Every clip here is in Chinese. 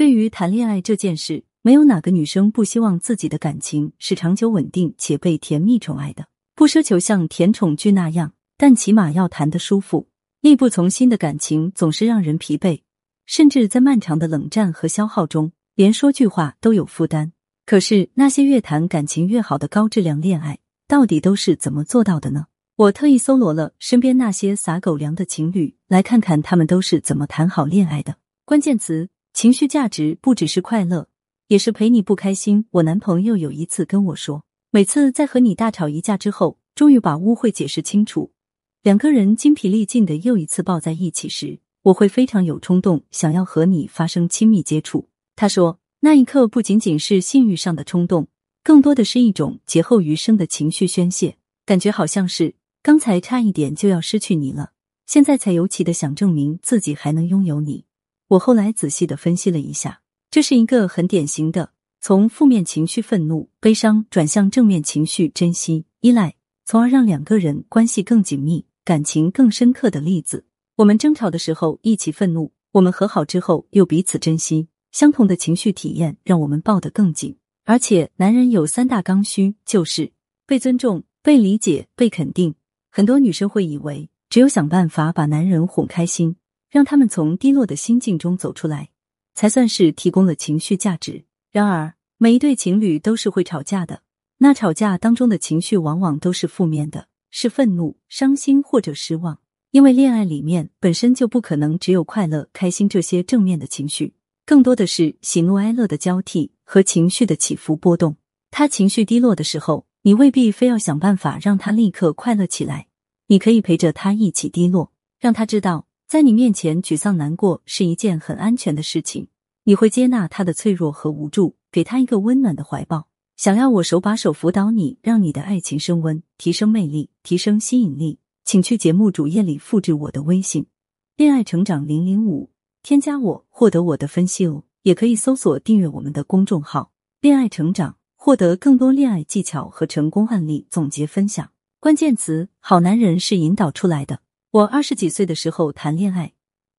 对于谈恋爱这件事，没有哪个女生不希望自己的感情是长久稳定且被甜蜜宠爱的，不奢求像甜宠剧那样，但起码要谈得舒服。力不从心的感情总是让人疲惫，甚至在漫长的冷战和消耗中，连说句话都有负担。可是那些越谈感情越好的高质量恋爱，到底都是怎么做到的呢？我特意搜罗了身边那些撒狗粮的情侣，来看看他们都是怎么谈好恋爱的。关键词：情绪价值不只是快乐。也是陪你不开心。我男朋友有一次跟我说，每次在和你大吵一架之后，终于把误会解释清楚，两个人精疲力尽的又一次抱在一起时，我会非常有冲动，想要和你发生亲密接触。他说，那一刻不仅仅是性欲上的冲动，更多的是一种劫后余生的情绪宣泄，感觉好像是刚才差一点就要失去你了，现在才尤其的想证明自己还能拥有你。我后来仔细的分析了一下。这是一个很典型的从负面情绪愤怒、悲伤转向正面情绪珍惜、依赖，从而让两个人关系更紧密、感情更深刻的例子。我们争吵的时候一起愤怒，我们和好之后又彼此珍惜，相同的情绪体验让我们抱得更紧。而且，男人有三大刚需，就是被尊重、被理解、被肯定。很多女生会以为，只有想办法把男人哄开心，让他们从低落的心境中走出来。才算是提供了情绪价值。然而，每一对情侣都是会吵架的。那吵架当中的情绪往往都是负面的，是愤怒、伤心或者失望。因为恋爱里面本身就不可能只有快乐、开心这些正面的情绪，更多的是喜怒哀乐的交替和情绪的起伏波动。他情绪低落的时候，你未必非要想办法让他立刻快乐起来，你可以陪着他一起低落，让他知道。在你面前沮丧难过是一件很安全的事情，你会接纳他的脆弱和无助，给他一个温暖的怀抱。想要我手把手辅导你，让你的爱情升温，提升魅力，提升吸引力，请去节目主页里复制我的微信“恋爱成长零零五”，添加我获得我的分析哦。也可以搜索订阅我们的公众号“恋爱成长”，获得更多恋爱技巧和成功案例总结分享。关键词：好男人是引导出来的。我二十几岁的时候谈恋爱，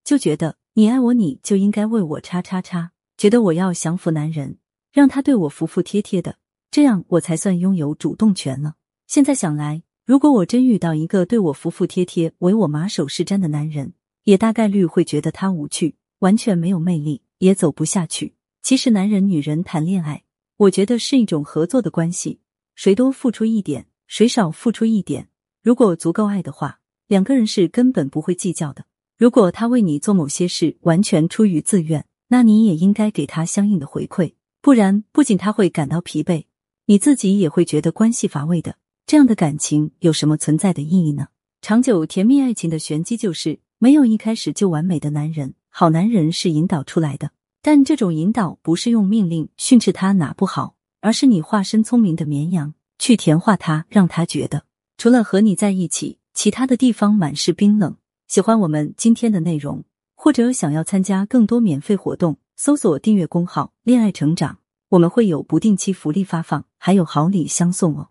就觉得你爱我，你就应该为我叉叉叉，觉得我要降服男人，让他对我服服帖帖的，这样我才算拥有主动权了。现在想来，如果我真遇到一个对我服服帖帖、唯我马首是瞻的男人，也大概率会觉得他无趣，完全没有魅力，也走不下去。其实，男人女人谈恋爱，我觉得是一种合作的关系，谁多付出一点，谁少付出一点，如果足够爱的话。两个人是根本不会计较的。如果他为你做某些事完全出于自愿，那你也应该给他相应的回馈，不然不仅他会感到疲惫，你自己也会觉得关系乏味的。这样的感情有什么存在的意义呢？长久甜蜜爱情的玄机就是没有一开始就完美的男人，好男人是引导出来的。但这种引导不是用命令训斥他哪不好，而是你化身聪明的绵羊去甜化他，让他觉得除了和你在一起。其他的地方满是冰冷。喜欢我们今天的内容，或者想要参加更多免费活动，搜索订阅公号“恋爱成长”，我们会有不定期福利发放，还有好礼相送哦。